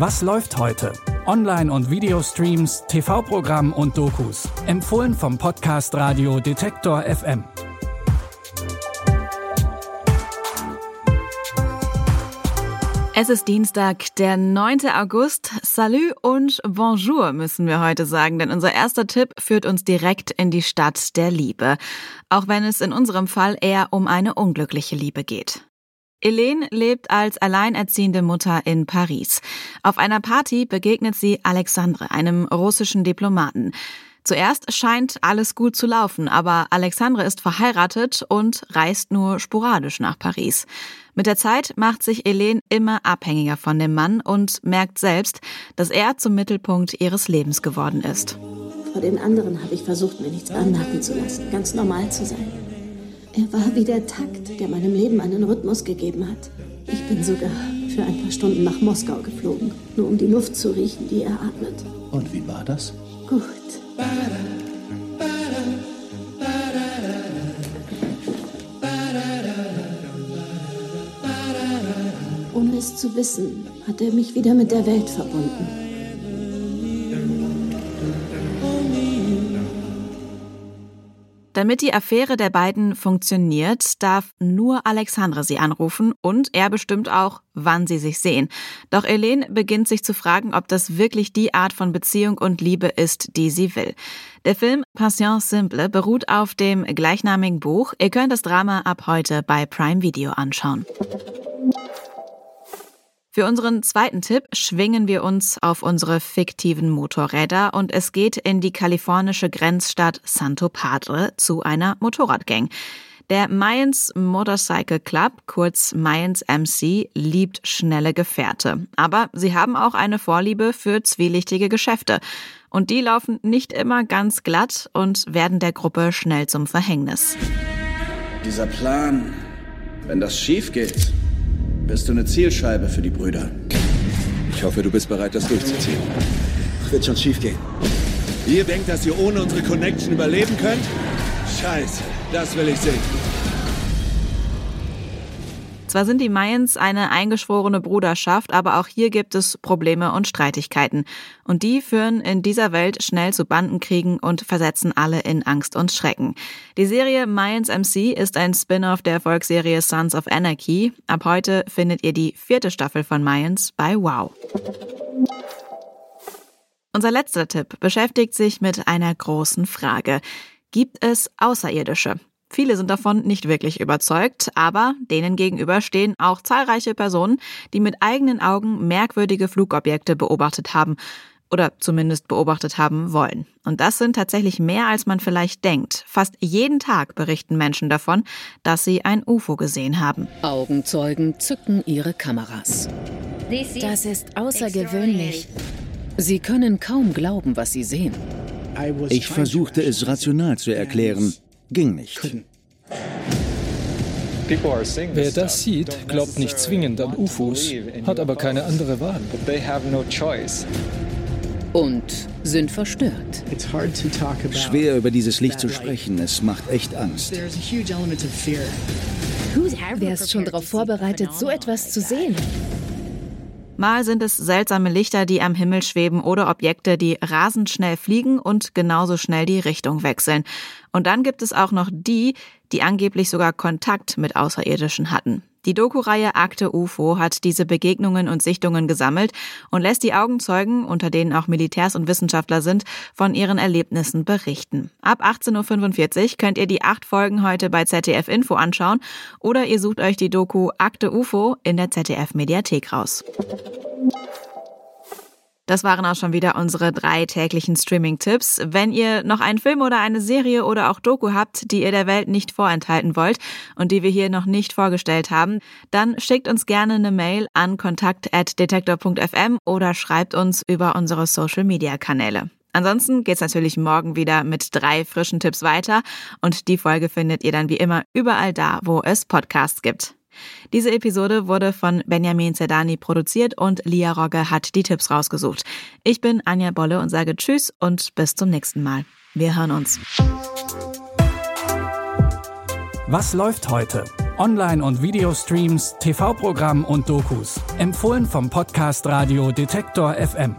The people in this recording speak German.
Was läuft heute? Online- und Videostreams, TV-Programm und Dokus. Empfohlen vom Podcast Radio Detektor FM. Es ist Dienstag, der 9. August. Salut und Bonjour müssen wir heute sagen, denn unser erster Tipp führt uns direkt in die Stadt der Liebe. Auch wenn es in unserem Fall eher um eine unglückliche Liebe geht. Helene lebt als alleinerziehende Mutter in Paris. Auf einer Party begegnet sie Alexandre, einem russischen Diplomaten. Zuerst scheint alles gut zu laufen, aber Alexandre ist verheiratet und reist nur sporadisch nach Paris. Mit der Zeit macht sich Helene immer abhängiger von dem Mann und merkt selbst, dass er zum Mittelpunkt ihres Lebens geworden ist. Vor den anderen habe ich versucht, mir nichts anmerken zu lassen, ganz normal zu sein. Er war wie der Takt, der meinem Leben einen Rhythmus gegeben hat. Ich bin sogar für ein paar Stunden nach Moskau geflogen, nur um die Luft zu riechen, die er atmet. Und wie war das? Gut. Ohne es zu wissen, hat er mich wieder mit der Welt verbunden. Damit die Affäre der beiden funktioniert, darf nur Alexandre sie anrufen und er bestimmt auch, wann sie sich sehen. Doch Helene beginnt sich zu fragen, ob das wirklich die Art von Beziehung und Liebe ist, die sie will. Der Film Passion Simple beruht auf dem gleichnamigen Buch. Ihr könnt das Drama ab heute bei Prime Video anschauen. Für unseren zweiten Tipp schwingen wir uns auf unsere fiktiven Motorräder und es geht in die kalifornische Grenzstadt Santo Padre zu einer Motorradgang. Der Mayans Motorcycle Club, kurz Mayans MC, liebt schnelle Gefährte. Aber sie haben auch eine Vorliebe für zwielichtige Geschäfte. Und die laufen nicht immer ganz glatt und werden der Gruppe schnell zum Verhängnis. Dieser Plan, wenn das schief geht, bist du eine Zielscheibe für die Brüder. Ich hoffe, du bist bereit, das durchzuziehen. Wird schon schief gehen. Ihr denkt, dass ihr ohne unsere Connection überleben könnt? Scheiße, das will ich sehen. Zwar sind die Mayans eine eingeschworene Bruderschaft, aber auch hier gibt es Probleme und Streitigkeiten. Und die führen in dieser Welt schnell zu Bandenkriegen und versetzen alle in Angst und Schrecken. Die Serie Mayans MC ist ein Spin-off der Volksserie Sons of Anarchy. Ab heute findet ihr die vierte Staffel von Mayans bei Wow. Unser letzter Tipp beschäftigt sich mit einer großen Frage. Gibt es Außerirdische? Viele sind davon nicht wirklich überzeugt, aber denen gegenüber stehen auch zahlreiche Personen, die mit eigenen Augen merkwürdige Flugobjekte beobachtet haben oder zumindest beobachtet haben wollen. Und das sind tatsächlich mehr, als man vielleicht denkt. Fast jeden Tag berichten Menschen davon, dass sie ein UFO gesehen haben. Augenzeugen zücken ihre Kameras. Das ist außergewöhnlich. Sie können kaum glauben, was sie sehen. Ich versuchte es rational zu erklären. Ging nicht. Wer das sieht, glaubt nicht zwingend an UFOs, hat aber keine andere Wahl. Und sind verstört. Schwer über dieses Licht zu sprechen, es macht echt Angst. Wer ist schon darauf vorbereitet, so etwas zu sehen? Mal sind es seltsame Lichter, die am Himmel schweben oder Objekte, die rasend schnell fliegen und genauso schnell die Richtung wechseln. Und dann gibt es auch noch die, die angeblich sogar Kontakt mit Außerirdischen hatten. Die Doku-Reihe Akte UFO hat diese Begegnungen und Sichtungen gesammelt und lässt die Augenzeugen, unter denen auch Militärs und Wissenschaftler sind, von ihren Erlebnissen berichten. Ab 18.45 Uhr könnt ihr die acht Folgen heute bei ZDF Info anschauen oder ihr sucht euch die Doku Akte UFO in der ZDF Mediathek raus. Das waren auch schon wieder unsere drei täglichen Streaming-Tipps. Wenn ihr noch einen Film oder eine Serie oder auch Doku habt, die ihr der Welt nicht vorenthalten wollt und die wir hier noch nicht vorgestellt haben, dann schickt uns gerne eine Mail an kontakt.detektor.fm oder schreibt uns über unsere Social-Media-Kanäle. Ansonsten geht's natürlich morgen wieder mit drei frischen Tipps weiter und die Folge findet ihr dann wie immer überall da, wo es Podcasts gibt. Diese Episode wurde von Benjamin Zerdani produziert und Lia Rogge hat die Tipps rausgesucht. Ich bin Anja Bolle und sage Tschüss und bis zum nächsten Mal. Wir hören uns. Was läuft heute? Online- und Videostreams, TV-Programm und Dokus. Empfohlen vom Podcast Radio Detektor FM.